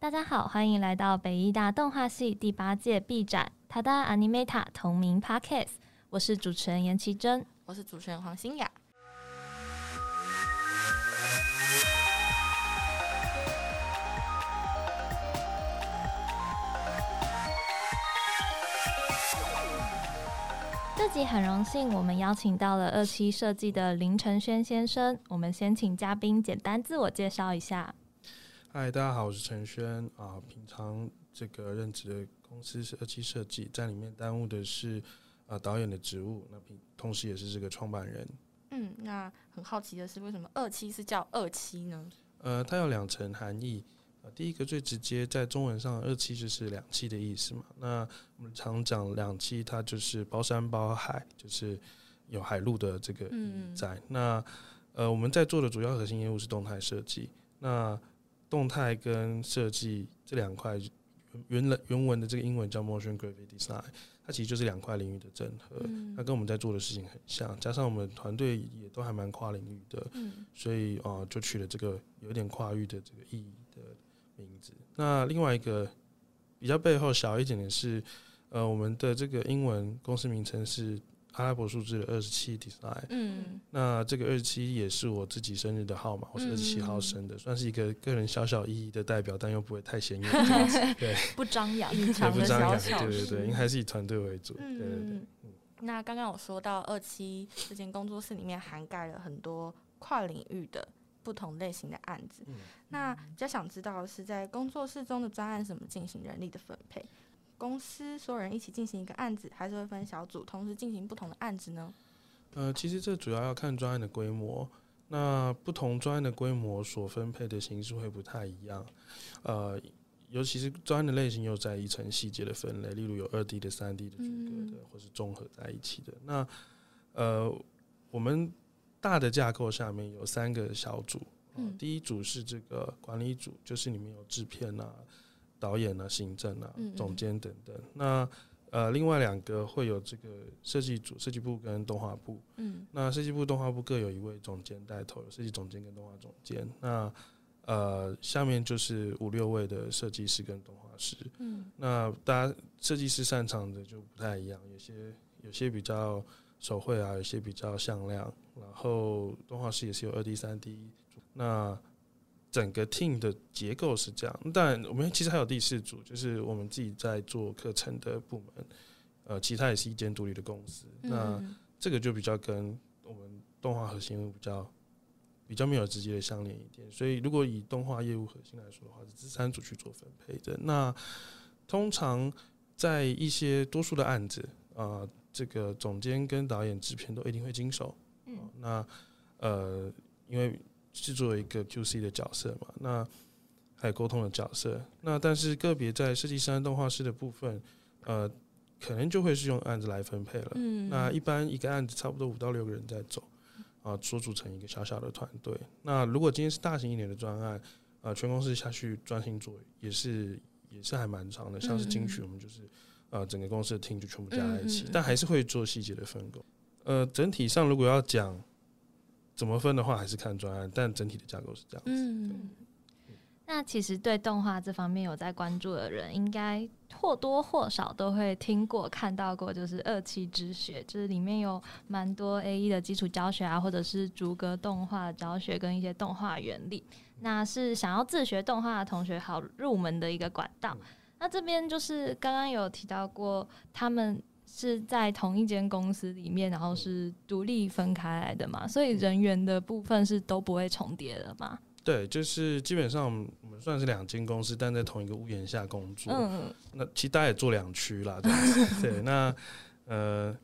大家好，欢迎来到北艺大动画系第八届 B 展《Tada Animeta》同名 Podcast。我是主持人严其真，我是主持人黄欣雅。这集很荣幸，我们邀请到了二期设计的林承轩先生。我们先请嘉宾简单自我介绍一下。嗨，大家好，我是陈轩啊。平常这个任职的公司是二期设计，在里面担任的是啊导演的职务，那平同时也是这个创办人。嗯，那很好奇的是，为什么二期是叫二期呢？呃，它有两层含义呃。第一个最直接，在中文上，二期就是两期的意思嘛。那我们常讲两期，它就是包山包海，就是有海陆的这个意义在。嗯、那呃，我们在做的主要核心业务是动态设计。那动态跟设计这两块原来原文的这个英文叫 motion graphic design，它其实就是两块领域的整合。嗯、它跟我们在做的事情很像，加上我们团队也都还蛮跨领域的，嗯、所以啊、呃，就取了这个有点跨域的这个意义的名字。那另外一个比较背后小一点的是，呃，我们的这个英文公司名称是。阿拉伯数字的二十七 design，嗯，那这个二十七也是我自己生日的号码，我是二十七号生的，嗯、算是一个个人小小意义的代表，但又不会太显眼，对，不张扬，也不张扬，对对对，应该还是以团队为主，嗯、对对对。嗯、那刚刚我说到二七这间工作室里面涵盖了很多跨领域的不同类型的案子，嗯、那比较想知道的是在工作室中的专案怎么进行人力的分配？公司所有人一起进行一个案子，还是会分小组同时进行不同的案子呢？呃，其实这主要要看专案的规模。那不同专案的规模所分配的形式会不太一样。呃，尤其是专案的类型又在一层细节的分类，例如有二 D 的、三 D 的、区隔的，或是综合在一起的。那呃，我们大的架构下面有三个小组。呃，第一组是这个管理组，就是里面有制片啊。导演啊，行政啊，总监等等。嗯嗯，那呃，另外两个会有这个设计组、设计部跟动画部。嗯，那设计部、动画部各有一位总监带头，有设计总监跟动画总监。那呃，下面就是五六位的设计师跟动画师。嗯，那大家设计师擅长的就不太一样，有些有些比较手绘啊，有些比较向量。然后动画师也是有二 D、三 D。那整个 team 的结构是这样，但我们其实还有第四组，就是我们自己在做课程的部门，呃，其他也是一间独立的公司。嗯、那这个就比较跟我们动画核心比较比较没有直接的相连一点。所以如果以动画业务核心来说的话，是这三组去做分配的。那通常在一些多数的案子啊、呃，这个总监跟导演、制片都一定会经手。嗯，那呃，因为。是作为一个 QC 的角色嘛，那还有沟通的角色，那但是个别在设计师和动画师的部分，呃，可能就会是用案子来分配了。嗯，那一般一个案子差不多五到六个人在走，啊，所组成一个小小的团队。那如果今天是大型一点的专案，啊，全公司下去专心做，也是也是还蛮长的。像是金曲，我们就是啊，整个公司的 team 就全部加在一起，但还是会做细节的分工。呃，整体上如果要讲。怎么分的话，还是看专案，但整体的架构是这样子。嗯，那其实对动画这方面有在关注的人，应该或多或少都会听过、看到过，就是二期之学，就是里面有蛮多 A E 的基础教学啊，或者是逐格动画教学跟一些动画原理，那是想要自学动画的同学好入门的一个管道。嗯、那这边就是刚刚有提到过，他们。是在同一间公司里面，然后是独立分开来的嘛，所以人员的部分是都不会重叠的嘛。对，就是基本上我们算是两间公司，但在同一个屋檐下工作。嗯，那其实大家也做两区啦，对，那呃，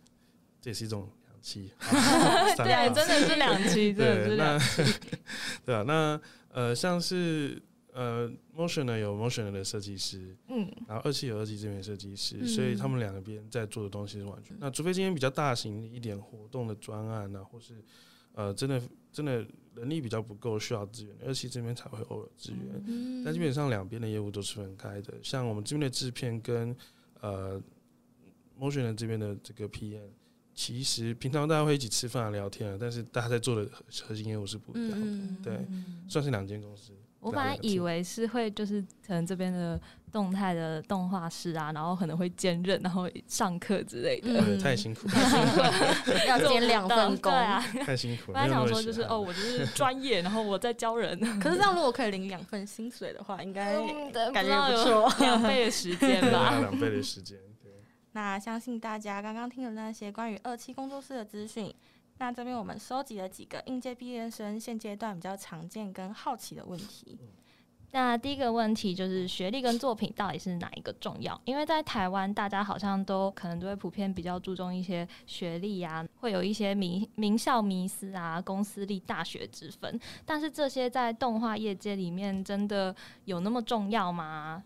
这也是一种两期。对，真的是两期，真的是两栖。对 啊，那呃，像是。呃，Motion 呢有 Motion 的设计师，嗯，然后二期有二期这边设计师，嗯、所以他们两个边在做的东西是完全。嗯、那除非今天比较大型一点活动的专案呢、啊，或是呃真的真的能力比较不够需要资源，二期这边才会偶尔支援。嗯，但基本上两边的业务都是分开的。像我们这边的制片跟呃 Motion 的这边的这个 PM，其实平常大家会一起吃饭聊天啊，但是大家在做的核心业务是不一样的。嗯、对，算是两间公司。我本来以为是会就是可能这边的动态的动画师啊，然后可能会兼任，然后上课之类的。嗯、太辛苦了，要兼两份工啊，太辛苦了。本来想说就是哦，我就是专业，然后我在教人。可是这样如果可以领两份薪水的话，应该感觉不错，两倍的时间吧，两倍的时间。对。那相信大家刚刚听了那些关于二期工作室的资讯。那这边我们收集了几个应届毕业生现阶段比较常见跟好奇的问题。那第一个问题就是学历跟作品到底是哪一个重要？因为在台湾，大家好像都可能都会普遍比较注重一些学历啊，会有一些名名校迷思啊，公司立大学之分。但是这些在动画业界里面真的有那么重要吗？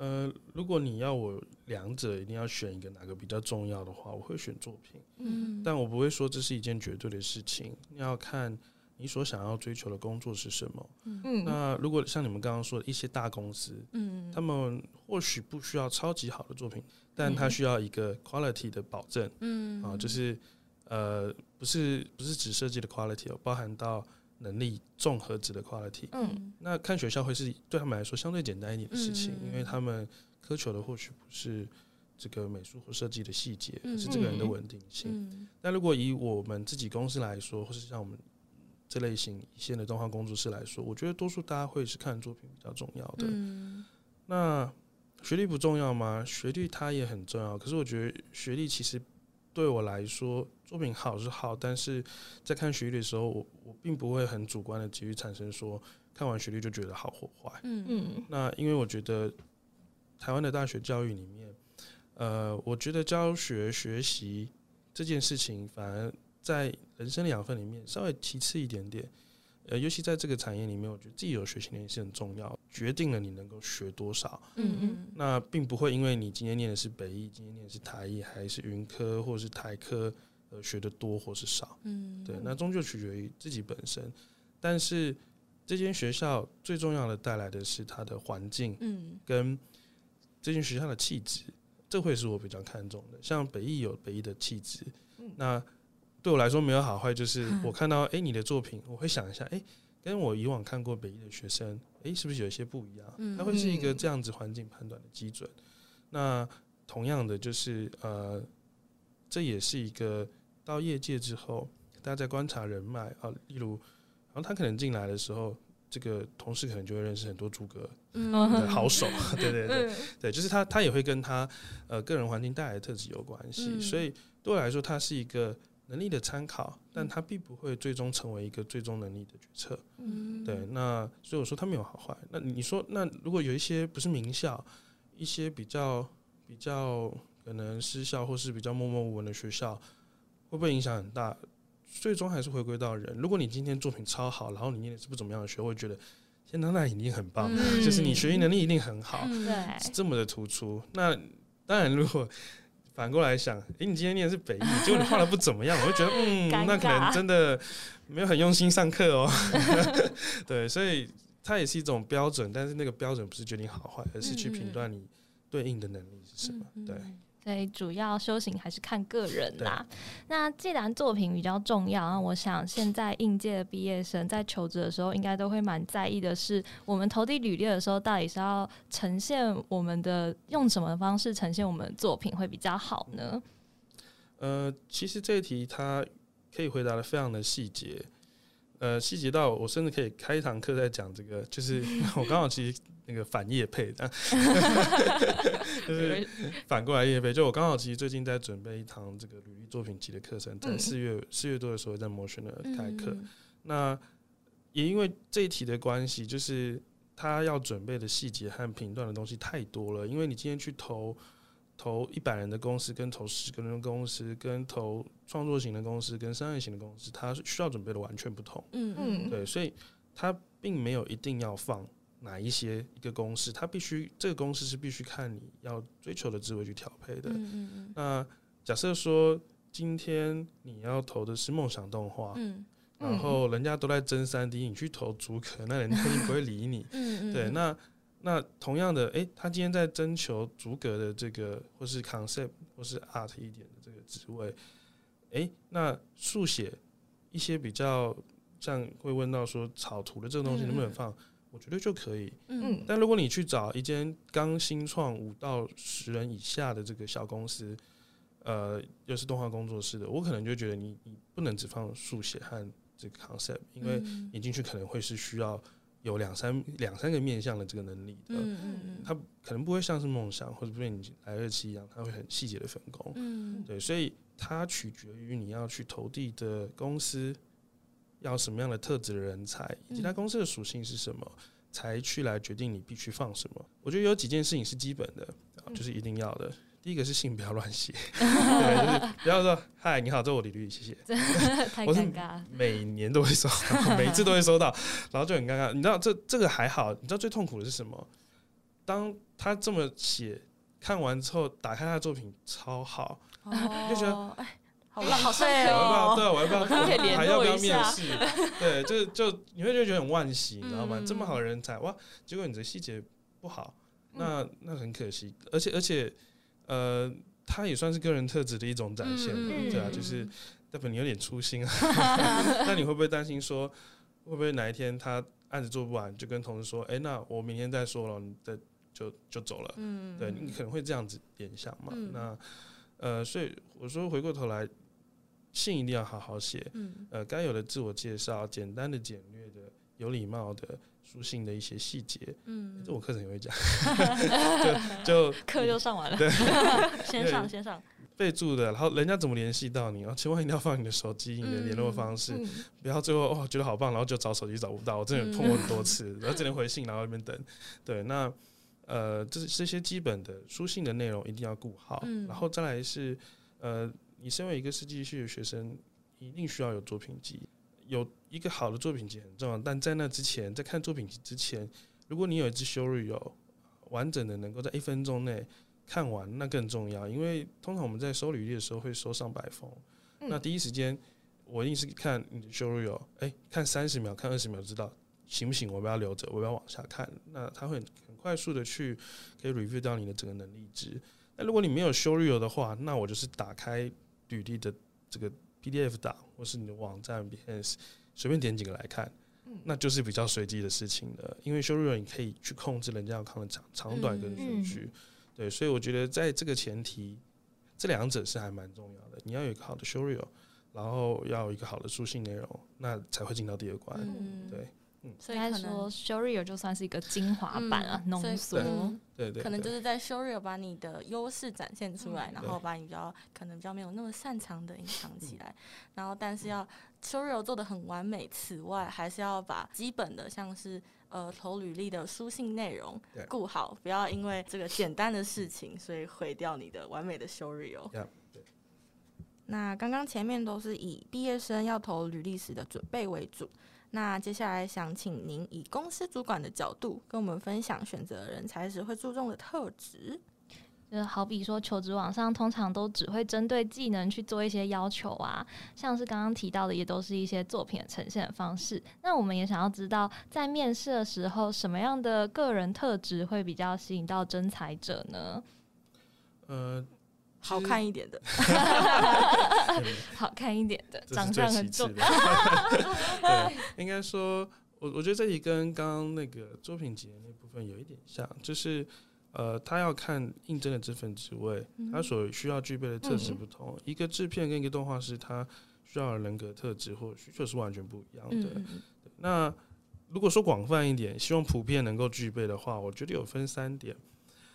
呃，如果你要我两者一定要选一个哪个比较重要的话，我会选作品。嗯，但我不会说这是一件绝对的事情，要看你所想要追求的工作是什么。嗯，那如果像你们刚刚说的一些大公司，嗯，他们或许不需要超级好的作品，但他需要一个 quality 的保证。嗯，啊，就是呃，不是不是只设计的 quality 哦，包含到。能力综合值的 quality，嗯，那看学校会是对他们来说相对简单一点的事情，嗯、因为他们苛求的或许不是这个美术或设计的细节，而是这个人的稳定性。嗯、但如果以我们自己公司来说，或是像我们这类型一线的动画工作室来说，我觉得多数大家会是看作品比较重要的。嗯、那学历不重要吗？学历它也很重要，可是我觉得学历其实。对我来说，作品好是好，但是在看学历的时候，我我并不会很主观的急于产生说看完学历就觉得好或坏。嗯嗯。那因为我觉得台湾的大学教育里面，呃，我觉得教学学习这件事情，反而在人生的养分里面稍微其次一点点。呃，尤其在这个产业里面，我觉得自己有学习能力是很重要，决定了你能够学多少。嗯嗯。那并不会因为你今天念的是北艺，今天念的是台艺，还是云科或者是台科，呃，学的多或是少。嗯。对，那终究取决于自己本身。但是这间学校最重要的带来的是它的环境，嗯，跟这间学校的气质，这会是我比较看重的。像北艺有北艺的气质，嗯，那。对我来说没有好坏，就是 我看到哎你的作品，我会想一下哎，跟我以往看过北艺的学生哎是不是有一些不一样？它会是一个这样子环境判断的基准。那同样的就是呃，这也是一个到业界之后，大家在观察人脉啊，例如，然后他可能进来的时候，这个同事可能就会认识很多诸葛的 好手，对对对对，就是他他也会跟他呃个人环境带来的特质有关系，所以对我来说，他是一个。能力的参考，但它并不会最终成为一个最终能力的决策。嗯，对。那所以我说它没有好坏。那你说，那如果有一些不是名校，一些比较比较可能私校或是比较默默无闻的学校，会不会影响很大？最终还是回归到人。如果你今天作品超好，然后你念的是不怎么样的学，会觉得天哪，那一定很棒，嗯、就是你学习能力一定很好，对、这么的突出。那当然，如果反过来想，诶、欸，你今天念的是北艺，结果你画的不怎么样，我就觉得，嗯，那可能真的没有很用心上课哦。对，所以它也是一种标准，但是那个标准不是决定好坏，而是去评断你对应的能力是什么。嗯嗯对。所以主要修行还是看个人啦。那既然作品比较重要，那我想现在应届的毕业生在求职的时候，应该都会蛮在意的是，我们投递履历的时候，到底是要呈现我们的用什么方式呈现我们的作品会比较好呢？呃，其实这一题它可以回答的非常的细节，呃，细节到我甚至可以开一堂课在讲这个，就是 我刚好其实。那个反业配，就是反过来业配。就我刚好其实最近在准备一堂这个履历作品集的课程，在四月四月多的时候在 Motion 的开课。那也因为这一题的关系，就是他要准备的细节和评断的东西太多了。因为你今天去投投一百人的公司，跟投十个人的公司，跟投创作型的公司，跟商业型的公司，它需要准备的完全不同。嗯嗯，对，所以他并没有一定要放。哪一些一个公式，它必须这个公式是必须看你要追求的职位去调配的。嗯嗯嗯，那假设说今天你要投的是梦想动画，嗯，然后人家都在争三 D，你去投足科，那人家一定不会理你。嗯嗯，对，那那同样的，诶、欸，他今天在征求逐格的这个或是 concept 或是 art 一点的这个职位，诶、欸，那速写一些比较像会问到说草图的这个东西能不能放？我觉得就可以。嗯，但如果你去找一间刚新创五到十人以下的这个小公司，呃，又是动画工作室的，我可能就觉得你你不能只放速写和这个 concept，因为你进去可能会是需要有两三两三个面向的这个能力的。嗯嗯嗯，它可能不会像是梦想或者不像你来二期一样，它会很细节的分工。嗯，对，所以它取决于你要去投递的公司要什么样的特质的人才，以及他公司的属性是什么，才去来决定你必须放什么。我觉得有几件事情是基本的，就是一定要的。第一个是信不要乱写，对，就是不要说嗨，你好，这是我李律，谢谢。太尴尬，每年都会收到，每一次都会收到，然后就很尴尬。你知道这这个还好，你知道最痛苦的是什么？当他这么写，看完之后打开他的作品超好，哦、就觉得哎，好浪费哦。哦。对，我要不要？可以联络一下。还要不要面试？对，就就你会觉得很惋惜，你知道吗？嗯、这么好的人才哇，结果你的细节不好，那那很可惜。而且而且。呃，他也算是个人特质的一种展现，嗯、对啊，就是代表你有点粗心啊。那你会不会担心说，会不会哪一天他案子做不完，就跟同事说，哎、欸，那我明天再说了，你再就就走了。嗯，对你可能会这样子联想嘛。嗯、那呃，所以我说回过头来，信一定要好好写。嗯，呃，该有的自我介绍，简单的、简略的、有礼貌的。书信的一些细节，嗯，这我课程也会讲，就课就上完了，对，先上先上，备注的，然后人家怎么联系到你啊？千万一定要放你的手机，你的联络方式，不要最后哦觉得好棒，然后就找手机找不到，我真的碰过很多次，然后只能回信，然后那边等，对，那呃，这这些基本的书信的内容一定要顾好，然后再来是呃，你身为一个设计系的学生，一定需要有作品集。有一个好的作品集很重要，但在那之前，在看作品集之前，如果你有一支 showreel 完整的能够在一分钟内看完，那更重要。因为通常我们在收履历的时候会收上百封，嗯、那第一时间我一定是看你的 showreel，哎，看三十秒，看二十秒，知道行不行？我不要留着，我不要往下看。那他会很快速的去可以 review 到你的整个能力值。那如果你没有 show real 的话，那我就是打开履历的这个。PDF 档或是你的网站 Behance 随便点几个来看，那就是比较随机的事情了。因为 show real 你可以去控制人家要看的长长短跟顺序，对，所以我觉得在这个前提，这两者是还蛮重要的。你要有一个好的 show real，然后要有一个好的书信内容，那才会进到第二关。对。嗯，所以应该说 showreel 就算是一个精华版啊，浓缩、嗯。对对，可能就是在 showreel 把你的优势展现出来，嗯、然后把你比较可能比较没有那么擅长的隐藏起来，嗯、然后但是要 showreel 做的很完美，此外还是要把基本的像是呃投履历的书信内容顾好，不要因为这个简单的事情，所以毁掉你的完美的 showreel。Yeah, 那刚刚前面都是以毕业生要投履历时的准备为主。那接下来想请您以公司主管的角度跟我们分享选择人才时会注重的特质。就好比说求职网上通常都只会针对技能去做一些要求啊，像是刚刚提到的，也都是一些作品的呈现的方式。那我们也想要知道，在面试的时候，什么样的个人特质会比较吸引到征才者呢？呃。好看一点的，好看一点的，长相很重。对，应该说，我我觉得这里跟刚刚那个作品集的那部分有一点像，就是呃，他要看应征的这份职位，他所需要具备的特质不同。一个制片跟一个动画师，他需要的人格特质或需求是完全不一样的。那如果说广泛一点，希望普遍能够具备的话，我觉得有分三点。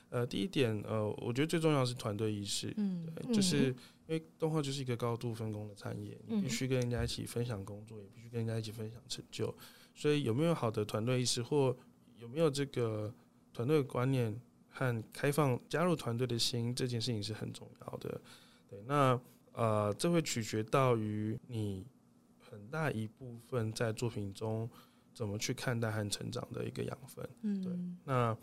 呃，第一点，呃，我觉得最重要的是团队意识，嗯，对，就是因为动画就是一个高度分工的产业，你必须跟人家一起分享工作，也必须跟人家一起分享成就，所以有没有好的团队意识，或有没有这个团队观念和开放加入团队的心，这件事情是很重要的。对，那呃，这会取决到于你很大一部分在作品中怎么去看待和成长的一个养分，嗯，对，那。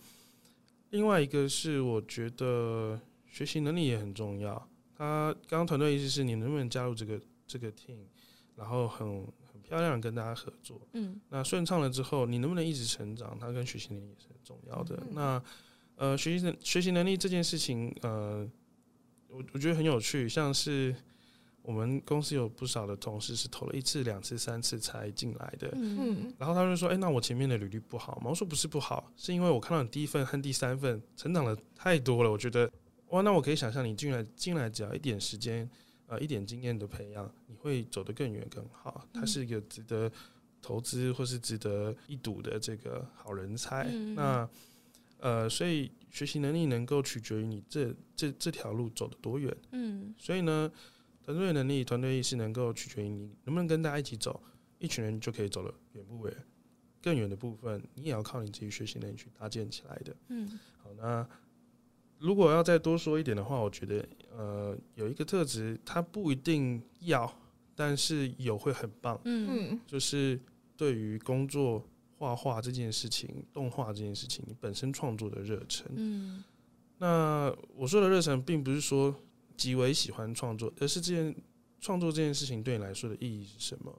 另外一个是，我觉得学习能力也很重要。他刚刚团队意思是你能不能加入这个这个 team，然后很很漂亮跟大家合作。嗯，那顺畅了之后，你能不能一直成长？他跟学习能力也是很重要的。嗯、那呃，学习能学习能力这件事情，呃，我我觉得很有趣。像是我们公司有不少的同事是投了一次、两次、三次才进来的。嗯，然后他就说：“哎、欸，那我前面的履历不好吗？”我说：“不是不好，是因为我看到你第一份和第三份成长的太多了，我觉得哇，那我可以想象你进来进来只要一点时间，呃，一点经验的培养，你会走得更远更好。他是一个值得投资或是值得一赌的这个好人才。嗯、那呃，所以学习能力能够取决于你这这这条路走得多远。嗯，所以呢，团队能力、团队意识能够取决于你能不能跟大家一起走，一群人就可以走得远不远。更远的部分，你也要靠你自己学习能力去搭建起来的。嗯，好，那。如果要再多说一点的话，我觉得，呃，有一个特质，它不一定要，但是有会很棒。嗯，就是对于工作画画这件事情、动画这件事情，你本身创作的热忱。嗯，那我说的热忱，并不是说极为喜欢创作，而是这件创作这件事情对你来说的意义是什么？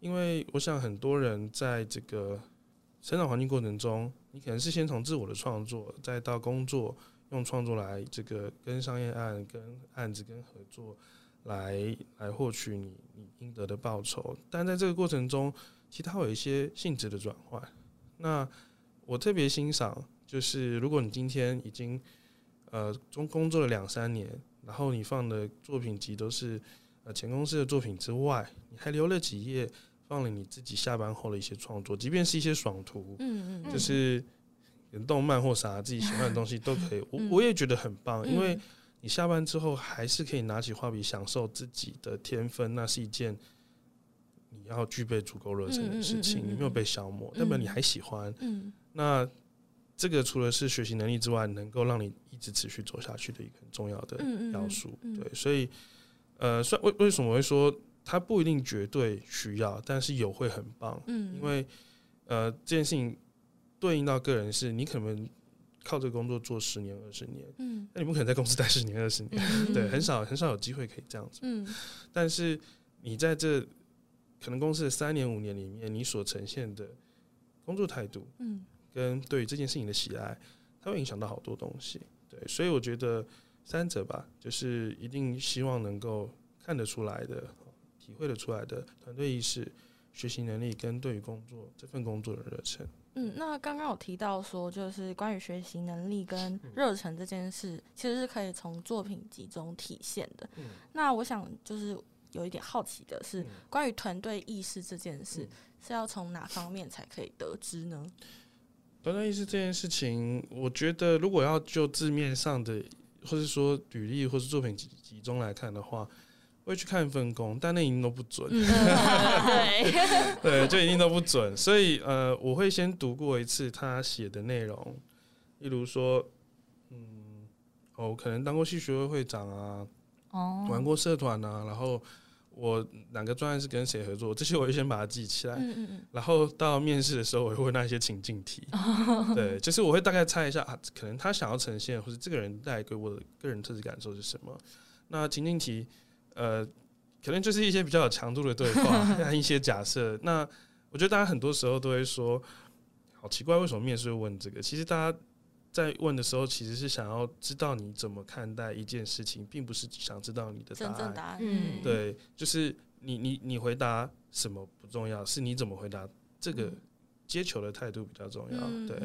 因为我想很多人在这个成长环境过程中，你可能是先从自我的创作，再到工作。用创作来这个跟商业案、跟案子、跟合作来来获取你你应得的报酬，但在这个过程中，其他有一些性质的转换。那我特别欣赏，就是如果你今天已经呃中工作了两三年，然后你放的作品集都是呃前公司的作品之外，你还留了几页放了你自己下班后的一些创作，即便是一些爽图，嗯嗯，就是。动漫或啥自己喜欢的东西都可以，我我也觉得很棒，因为你下班之后还是可以拿起画笔享受自己的天分，那是一件你要具备足够热忱的事情，你没有被消磨，代表你还喜欢。那这个除了是学习能力之外，能够让你一直持续走下去的一个很重要的要素。对，所以呃，虽然为为什么会说它不一定绝对需要，但是有会很棒。嗯因为呃这件事情。对应到个人是，你可能靠这个工作做十年、二十年，嗯，那你不可能在公司待十年、二十年，嗯、对，很少很少有机会可以这样子，嗯，但是你在这可能公司的三年、五年里面，你所呈现的工作态度，嗯，跟对于这件事情的喜爱，它会影响到好多东西，对，所以我觉得三者吧，就是一定希望能够看得出来的、体会得出来的团队意识、学习能力跟对于工作这份工作的热忱。嗯，那刚刚有提到说，就是关于学习能力跟热忱这件事，其实是可以从作品集中体现的。嗯，那我想就是有一点好奇的是，关于团队意识这件事，是要从哪方面才可以得知呢？团队意识这件事情，我觉得如果要就字面上的，或是说履历或是作品集集中来看的话。会去看分工，但那一定都不准。对，对，就一定都不准。所以呃，我会先读过一次他写的内容，例如说，嗯，哦，可能当过系学会会长啊，哦，玩过社团啊，然后我哪个专案是跟谁合作，这些我会先把它记起来。嗯嗯，然后到面试的时候，我会问那些情境题。对，就是我会大概猜一下啊，可能他想要呈现，或者这个人带给我的个人特质感受是什么。那情境题。呃，可能就是一些比较有强度的对话，像一些假设。那我觉得大家很多时候都会说，好奇怪，为什么面试会问这个？其实大家在问的时候，其实是想要知道你怎么看待一件事情，并不是想知道你的答案。真正答案，嗯，对，就是你你你回答什么不重要，是你怎么回答这个接球的态度比较重要。嗯、对，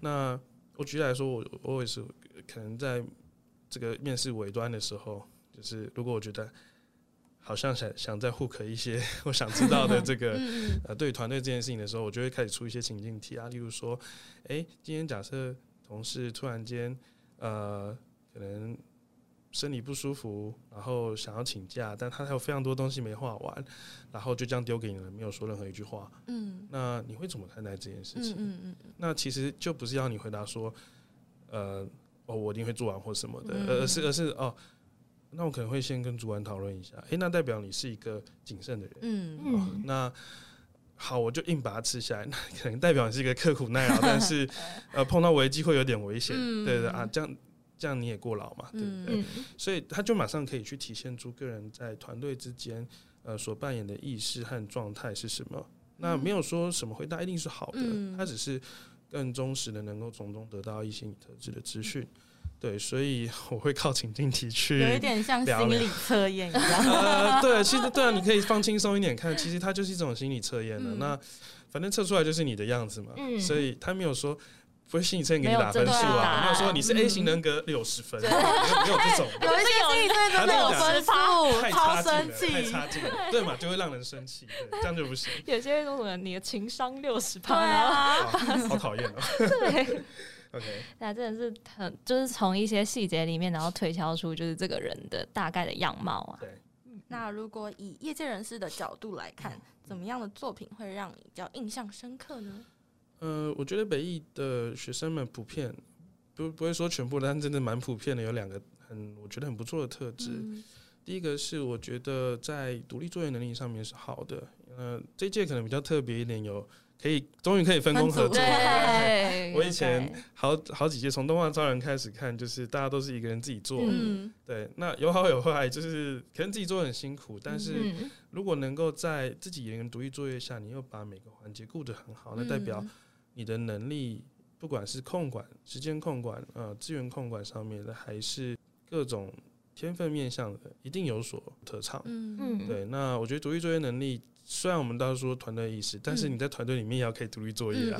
那我举例来说，我我也是可能在这个面试尾端的时候。就是如果我觉得好像想想再 hook 一些 我想知道的 这个呃对团队这件事情的时候，我就会开始出一些情境题啊，例如说，哎，今天假设同事突然间呃可能身体不舒服，然后想要请假，但他还有非常多东西没画完，然后就这样丢给你了，没有说任何一句话。嗯，那你会怎么看待这件事情？嗯嗯嗯，那其实就不是要你回答说，呃，哦，我一定会做完或什么的，而是而是哦。那我可能会先跟主管讨论一下，诶，那代表你是一个谨慎的人，嗯嗯、哦，那好，我就硬把它吃下来，那可能代表你是一个刻苦耐劳，但是 呃碰到危机会有点危险，嗯、对对啊，这样这样你也过劳嘛，对不对？嗯、所以他就马上可以去体现出个人在团队之间呃所扮演的意识和状态是什么。那没有说什么回答一定是好的，他只是更忠实的能够从中得到一些你特质的资讯。对，所以 我会靠情境题去，有一点像心理测验一样。呃，对，其实对啊，你可以放轻松一点看，其实它就是一种心理测验的。嗯、那反正测出来就是你的样子嘛，嗯、所以他没有说。不会心理测验给你打分数啊？没有说你是 A 型人格六十分，没有这种。有一些心理测验真的有分数，超生气，太差劲了，对嘛？就会让人生气，这样就不行。有些什么你的情商六十分啊，好讨厌哦。对，OK，那真的是很，就是从一些细节里面，然后推敲出就是这个人的大概的样貌啊。对，那如果以业界人士的角度来看，怎么样的作品会让你比较印象深刻呢？呃，我觉得北艺的学生们普遍不不会说全部，但真的蛮普遍的，有两个很我觉得很不错的特质。嗯、第一个是我觉得在独立作业能力上面是好的。呃，这届可能比较特别一点，有可以终于可以分工合作。对，我以前好好几届从动画招人开始看，就是大家都是一个人自己做。嗯，对，那有好有坏，就是可能自己做很辛苦，但是如果能够在自己一个人独立作业下，你又把每个环节顾得很好，那代表。你的能力，不管是控管时间控管、呃资源控管上面的，还是各种天分面向的，一定有所特长。嗯嗯，对。那我觉得独立作业能力，虽然我们都说团队意识，但是你在团队里面也要可以独立作业啊。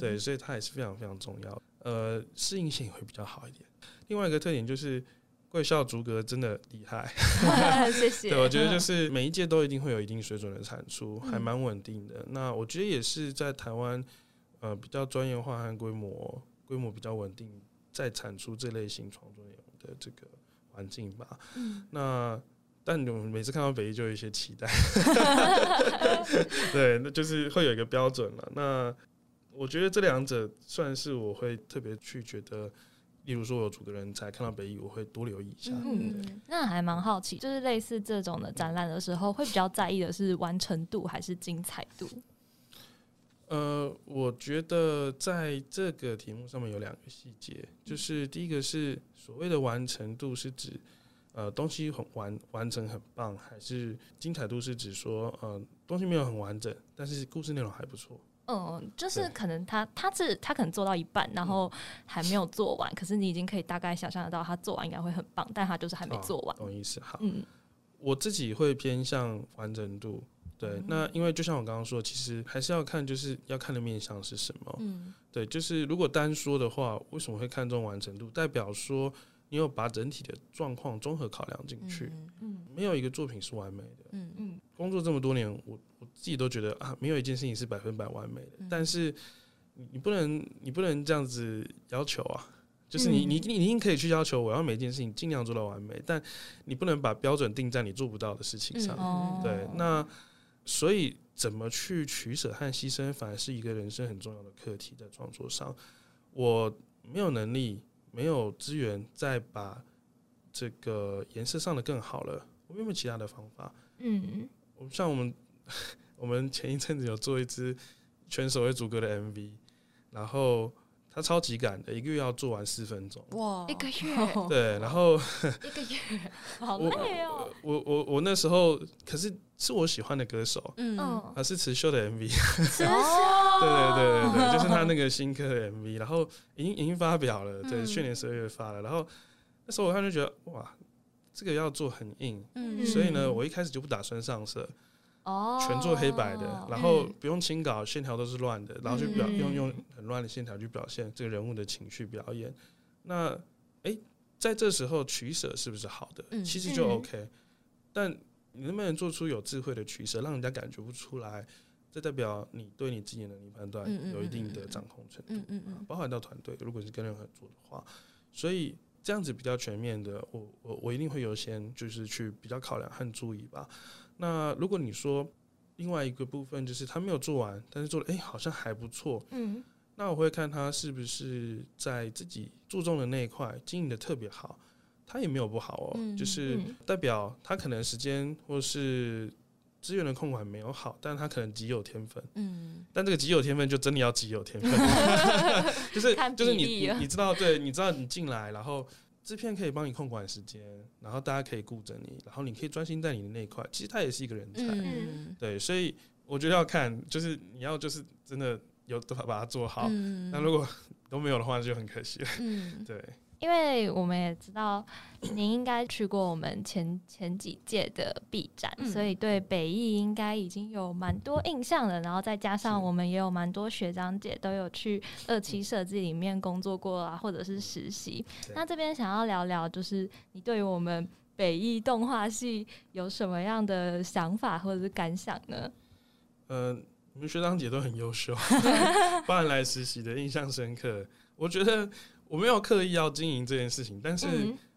对，所以它也是非常非常重要。呃，适应性也会比较好一点。另外一个特点就是贵校逐格真的厉害。谢谢。对，我觉得就是每一届都一定会有一定水准的产出，还蛮稳定的。那我觉得也是在台湾。呃，比较专业化和规模规模比较稳定，在产出这类型创作内容的这个环境吧。嗯，那但我们每次看到北艺就有一些期待，对，那就是会有一个标准了。那我觉得这两者算是我会特别去觉得，例如说我有组的人才看到北艺，我会多留意一下。嗯，那还蛮好奇，就是类似这种的展览的时候，会比较在意的是完成度还是精彩度？呃，我觉得在这个题目上面有两个细节，就是第一个是所谓的完成度是指，呃，东西很完完整很棒，还是精彩度是指说，呃，东西没有很完整，但是故事内容还不错。嗯，就是可能他他是他可能做到一半，然后还没有做完，嗯、可是你已经可以大概想象得到他做完应该会很棒，但他就是还没做完。哦、懂意思？好，嗯，我自己会偏向完整度。对，那因为就像我刚刚说，其实还是要看，就是要看的面向是什么。嗯，对，就是如果单说的话，为什么会看重完成度？代表说你有把整体的状况综合考量进去。没有一个作品是完美的。嗯嗯，工作这么多年，我我自己都觉得啊，没有一件事情是百分百完美的。嗯，但是你不能，你不能这样子要求啊。就是你你你一定可以去要求我要每件事情尽量做到完美，但你不能把标准定在你做不到的事情上。嗯，对，那。所以，怎么去取舍和牺牲，反而是一个人生很重要的课题。在创作上，我没有能力，没有资源，再把这个颜色上的更好了。我有没有其他的方法？嗯，我像我们，我们前一阵子有做一支全手绘逐格的 MV，然后。他超级赶的，一个月要做完四分钟。哇，一个月。对，然后 一个月，好累哦。我我我，我那时候可是是我喜欢的歌手，嗯，他是慈秀的 MV。对对对对对，就是他那个新歌的 MV，然后已经已经发表了，对，去年十二月发了。然后那时候我看就觉得哇，这个要做很硬，嗯，所以呢，我一开始就不打算上色。全做黑白的，然后不用清稿，线条都是乱的，然后去表用用很乱的线条去表现这个人物的情绪表演。那哎、欸，在这时候取舍是不是好的？其实就 OK。但你能不能做出有智慧的取舍，让人家感觉不出来？这代表你对你自己的能力判断有一定的掌控程度，包含到团队，如果是跟人合作的话，所以这样子比较全面的，我我我一定会优先就是去比较考量和注意吧。那如果你说另外一个部分就是他没有做完，但是做的哎、欸、好像还不错，嗯，那我会看他是不是在自己注重的那一块经营的特别好，他也没有不好哦，嗯、就是代表他可能时间或是资源的控管没有好，但他可能极有天分，嗯，但这个极有天分就真的要极有天分，就是就是你你你知道对，你知道你进来然后。制片可以帮你控管时间，然后大家可以顾着你，然后你可以专心在你的那一块。其实他也是一个人才，嗯、对，所以我觉得要看，就是你要就是真的有把它做好。那、嗯、如果都没有的话，就很可惜了。嗯、对。因为我们也知道您应该去过我们前前几届的 B 展，嗯、所以对北艺应该已经有蛮多印象了。然后再加上我们也有蛮多学长姐都有去二期设计里面工作过啊，或者是实习。那这边想要聊聊，就是你对于我们北艺动画系有什么样的想法或者是感想呢？嗯、呃，你们学长姐都很优秀，不然来实习的印象深刻。我觉得。我没有刻意要经营这件事情，但是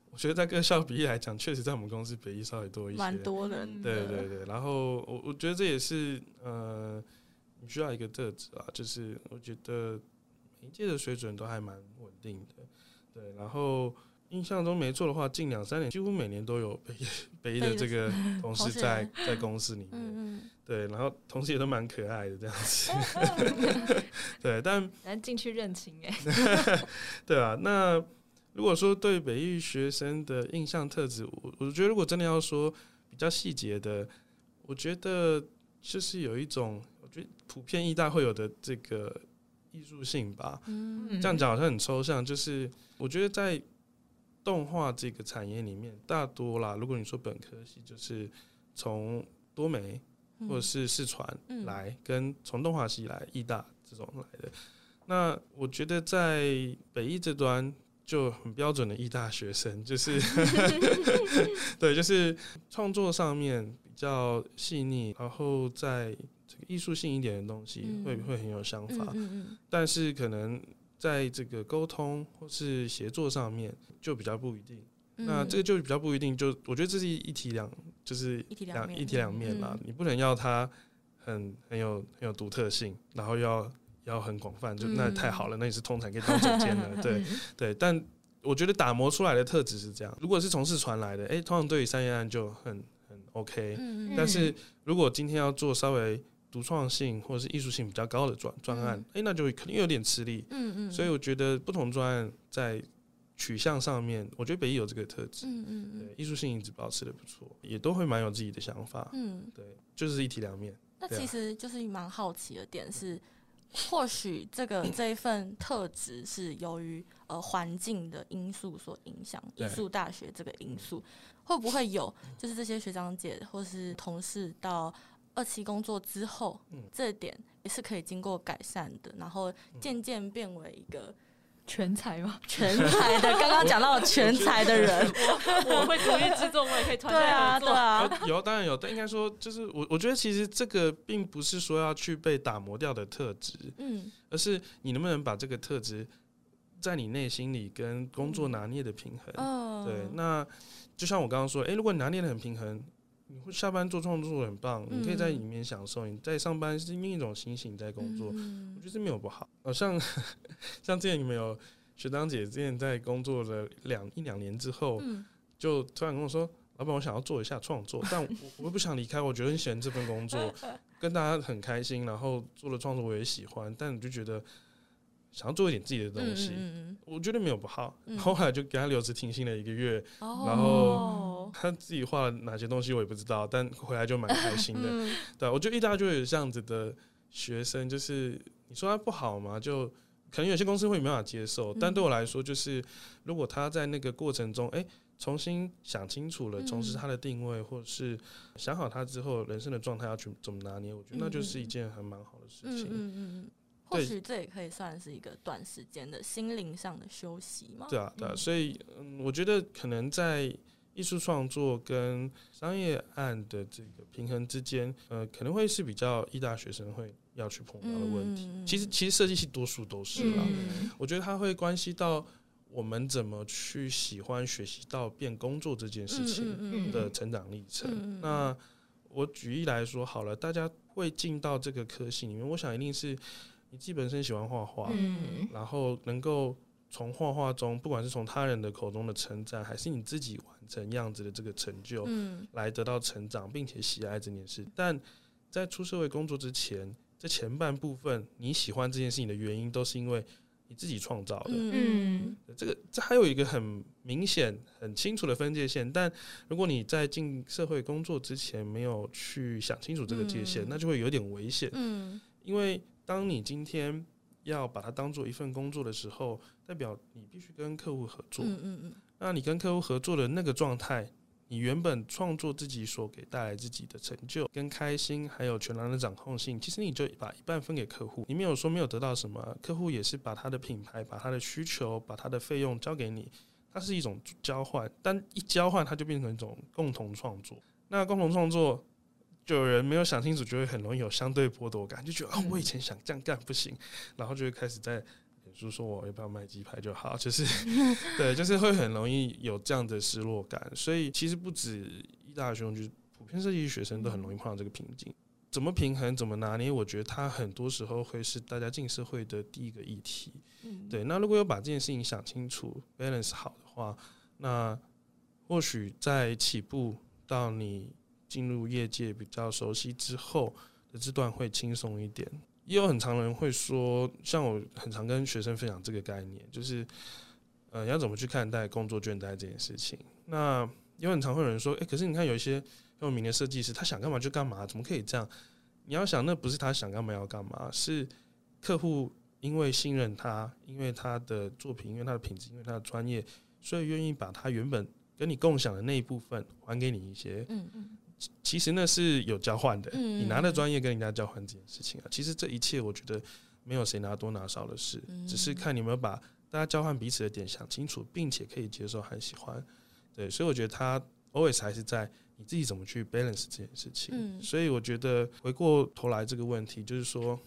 我觉得在各校比例来讲，确实在我们公司比例稍微多一些，蛮多人。对对对，然后我我觉得这也是呃，你需要一个特质啊，就是我觉得每一届的水准都还蛮稳定的。对，然后印象中没错的话，近两三年几乎每年都有北北艺的这个 同事在在公司里面。嗯对，然后同事也都蛮可爱的这样子，对，但咱进去认亲哎，对啊。那如果说对北艺学生的印象特质，我我觉得如果真的要说比较细节的，我觉得就是有一种，我觉得普遍艺大会有的这个艺术性吧。嗯，这样讲好像很抽象，就是我觉得在动画这个产业里面，大多啦，如果你说本科系，就是从多媒。或者是视传来跟从动画系来艺大这种来的，那我觉得在北艺这端就很标准的艺大学生，就是 对，就是创作上面比较细腻，然后在这个艺术性一点的东西会会很有想法，但是可能在这个沟通或是协作上面就比较不一定。那这个就比较不一定，就我觉得这是一体两。就是两一体两面啦，你不能要它很很有很有独特性，然后要要很广泛，就那太好了，那也是通常可以当总监了，对 对。但我觉得打磨出来的特质是这样，如果是从事传来的，哎、欸，通常对于商业案就很很 OK。但是如果今天要做稍微独创性或者是艺术性比较高的专专案，哎、欸，那就肯定有点吃力。嗯嗯所以我觉得不同专案在。取向上面，我觉得北艺有这个特质，嗯嗯嗯，艺术性一直保持的不错，也都会蛮有自己的想法，嗯，对，就是一体两面。那其实就是蛮好奇的点是，或许这个这一份特质是由于呃环境的因素所影响，艺术大学这个因素会不会有？就是这些学长姐或是同事到二期工作之后，嗯，这点也是可以经过改善的，然后渐渐变为一个。全才吗？全才的，刚刚讲到了全才的人，我，我会独立制作，我也可以团队对啊，对啊，有当然有，但应该说就是我，我觉得其实这个并不是说要去被打磨掉的特质，嗯，而是你能不能把这个特质在你内心里跟工作拿捏的平衡，嗯，对，那就像我刚刚说，哎、欸，如果你拿捏的很平衡。你会下班做创作很棒，你可以在里面享受。你在上班是另一种心情在工作，我觉得这没有不好。好像像之前你们有学长姐之前在工作了两一两年之后，就突然跟我说：“老板，我想要做一下创作，但我我又不想离开，我觉得很喜欢这份工作，跟大家很开心，然后做了创作我也喜欢，但你就觉得。”想要做一点自己的东西，嗯、我觉得没有不好。嗯、后来就给他留职停薪了一个月，哦、然后他自己画了哪些东西我也不知道，但回来就蛮开心的。嗯、对，我觉得意大就有这样子的学生，就是你说他不好嘛？就可能有些公司会没办法接受，嗯、但对我来说，就是如果他在那个过程中，哎、欸，重新想清楚了，重视他的定位，或者是想好他之后人生的状态要去怎么拿捏，我觉得那就是一件很蛮好的事情。嗯嗯嗯或许这也可以算是一个短时间的心灵上的休息嘛？对啊，对啊，所以嗯，我觉得可能在艺术创作跟商业案的这个平衡之间，呃，可能会是比较艺大学生会要去碰到的问题。嗯、其实，其实设计系多数都是啦。嗯、我觉得它会关系到我们怎么去喜欢学习到变工作这件事情的成长历程。嗯嗯嗯、那我举例来说好了，大家会进到这个科系里面，我想一定是。你自己本身喜欢画画，嗯、然后能够从画画中，不管是从他人的口中的称赞，还是你自己完成样子的这个成就，嗯、来得到成长，并且喜爱这件事。但在出社会工作之前，这前半部分你喜欢这件事情的原因，都是因为你自己创造的。嗯，这个这还有一个很明显、很清楚的分界线。但如果你在进社会工作之前没有去想清楚这个界限，嗯、那就会有点危险。嗯，因为当你今天要把它当做一份工作的时候，代表你必须跟客户合作。嗯嗯嗯。那你跟客户合作的那个状态，你原本创作自己所给带来自己的成就跟开心，还有全然的掌控性，其实你就把一半分给客户。你没有说没有得到什么，客户也是把他的品牌、把他的需求、把他的费用交给你，它是一种交换。但一交换，它就变成一种共同创作。那共同创作。就有人没有想清楚，就会很容易有相对剥夺感，就觉得啊、哦，我以前想这样干不行，然后就会开始在脸书说我要不要卖鸡排就好，就是 对，就是会很容易有这样的失落感。所以其实不止一大的学生，就是普遍设计学生都很容易碰到这个瓶颈。怎么平衡，怎么拿捏？我觉得他很多时候会是大家进社会的第一个议题。对。那如果有把这件事情想清楚，balance 好的话，那或许在起步到你。进入业界比较熟悉之后的这段会轻松一点，也有很常人会说，像我很常跟学生分享这个概念，就是，呃，要怎么去看待工作倦怠这件事情。那有很常会有人说，诶、可是你看有一些很有名的设计师，他想干嘛就干嘛，怎么可以这样？你要想，那不是他想干嘛要干嘛，是客户因为信任他，因为他的作品，因为他的品质，因为他的专业，所以愿意把他原本跟你共享的那一部分还给你一些。嗯嗯。其实那是有交换的，你拿的专业跟人家交换这件事情啊，其实这一切我觉得没有谁拿多拿少的事，只是看你有没有把大家交换彼此的点想清楚，并且可以接受和喜欢。对，所以我觉得他 always 还是在你自己怎么去 balance 这件事情。所以我觉得回过头来这个问题，就是说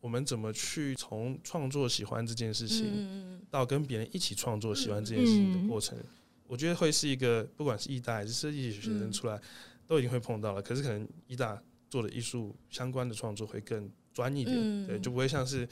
我们怎么去从创作喜欢这件事情，到跟别人一起创作喜欢这件事情的过程，我觉得会是一个不管是艺大还是设计学生出来。都已经会碰到了，可是可能一大做的艺术相关的创作会更专一点，嗯、对，就不会像是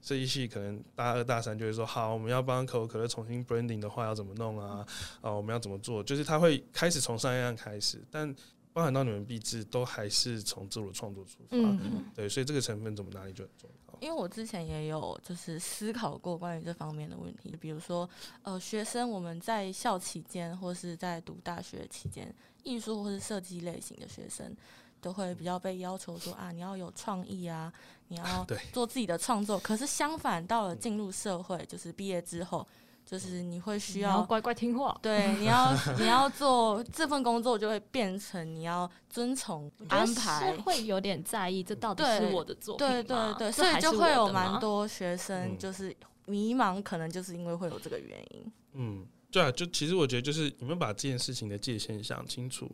设计系可能大二大三就会说，好，我们要帮可口可乐重新 branding 的话要怎么弄啊？啊，我们要怎么做？就是他会开始从上一样开始，但包含到你们毕制都还是从自我创作出发，嗯、对，所以这个成分怎么拿捏就很重要。因为我之前也有就是思考过关于这方面的问题，比如说呃，学生我们在校期间或是在读大学期间。艺术或是设计类型的学生，都会比较被要求说啊，你要有创意啊，你要做自己的创作。可是相反，到了进入社会，就是毕业之后，就是你会需要，要乖乖听话。对，你要 你要做这份工作，就会变成你要遵从安排，会有点在意这到底是我的作品？对对对，所以就会有蛮多学生就是迷茫，可能就是因为会有这个原因。嗯。对啊，就其实我觉得就是你们把这件事情的界限想清楚，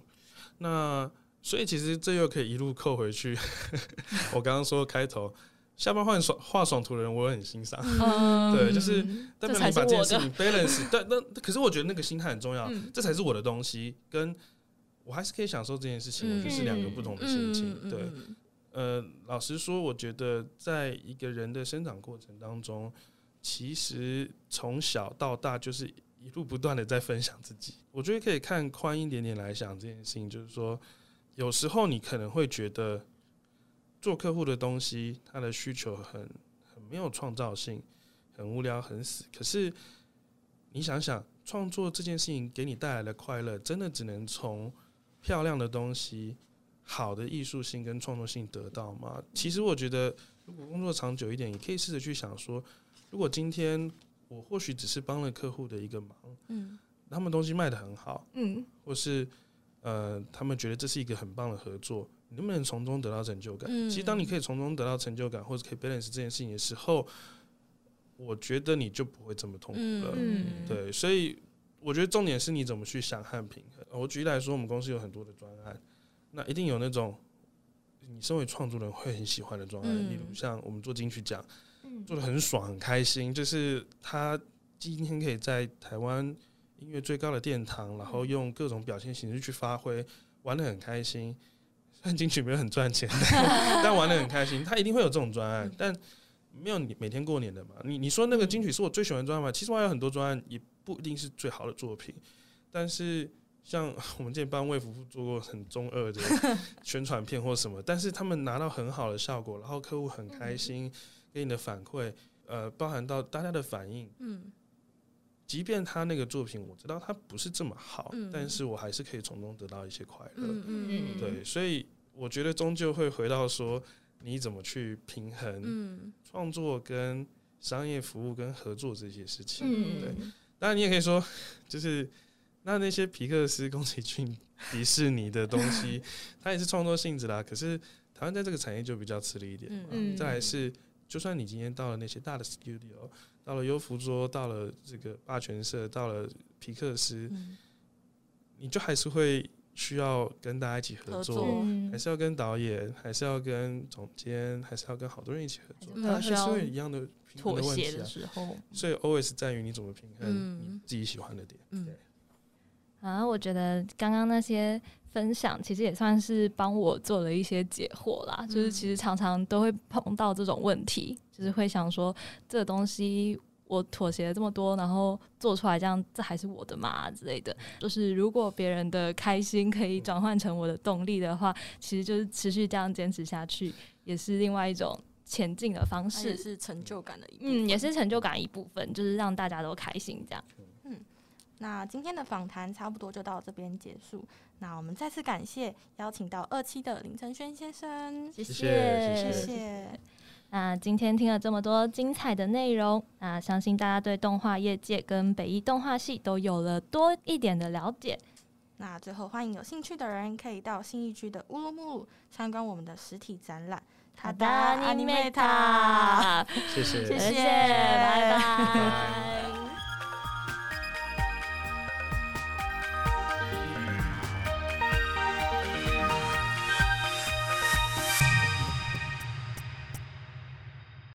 那所以其实这又可以一路扣回去。我刚刚说开头下班画爽画爽图的人，我也很欣赏。嗯、对，就是代表你把这件事情 balance，但那可是我觉得那个心态很重要，嗯、这才是我的东西，跟我还是可以享受这件事情，我觉得是两个不同的心情。对，呃，老实说，我觉得在一个人的生长过程当中，其实从小到大就是。一路不断的在分享自己，我觉得可以看宽一点点来想这件事情，就是说，有时候你可能会觉得做客户的东西，他的需求很很没有创造性，很无聊，很死。可是你想想，创作这件事情给你带来的快乐，真的只能从漂亮的东西、好的艺术性跟创作性得到吗？其实我觉得，如果工作长久一点，你可以试着去想说，如果今天。我或许只是帮了客户的一个忙，嗯，他们东西卖的很好，嗯，或是呃，他们觉得这是一个很棒的合作，你能不能从中得到成就感？嗯，其实当你可以从中得到成就感，或者可以 balance 这件事情的时候，我觉得你就不会这么痛苦了。嗯，对，所以我觉得重点是你怎么去想和平衡。我举例来说，我们公司有很多的专案，那一定有那种你身为创作人会很喜欢的专案，嗯，例如像我们做金曲奖。做的很爽，很开心。就是他今天可以在台湾音乐最高的殿堂，然后用各种表现形式去发挥，玩的很开心。虽然金曲没有很赚钱，但玩的很开心。他一定会有这种专案，但没有你每天过年的嘛。你你说那个金曲是我最喜欢的专案嘛？其实我还有很多专案，也不一定是最好的作品。但是像我们这边帮魏福部做过很中二的 宣传片或什么，但是他们拿到很好的效果，然后客户很开心。给你的反馈，呃，包含到大家的反应，嗯，即便他那个作品我知道他不是这么好，嗯，但是我还是可以从中得到一些快乐，嗯嗯，对，所以我觉得终究会回到说，你怎么去平衡创作跟商业服务跟合作这些事情。嗯，对。当然，你也可以说，就是那那些皮克斯、宫崎骏、迪士尼的东西，它也是创作性质啦。可是台湾在这个产业就比较吃力一点。嗯。再来是，就算你今天到了那些大的 studio，到了优芙桌，到了这个霸权社，到了皮克斯，嗯、你就还是会需要跟大家一起合作，合作还是要跟导演，还是要跟总监，还是要跟好多人一起合作，还是要一样的。妥协的时候，所以 always 在于你怎么平衡你自己喜欢的点。嗯，对。啊，我觉得刚刚那些分享其实也算是帮我做了一些解惑啦。嗯、就是其实常常都会碰到这种问题，就是会想说这个东西我妥协了这么多，然后做出来这样，这还是我的嘛之类的。就是如果别人的开心可以转换成我的动力的话，其实就是持续这样坚持下去，也是另外一种。前进的方式是成就感的嗯，也是成就感一部分，就是让大家都开心这样。嗯，那今天的访谈差不多就到这边结束。那我们再次感谢邀请到二期的林承轩先生，谢谢谢谢。那今天听了这么多精彩的内容，那相信大家对动画业界跟北艺动画系都有了多一点的了解。那最后欢迎有兴趣的人可以到新义区的乌鲁木鲁参观我们的实体展览。好的，阿尼梅塔，谢谢，谢谢，拜拜。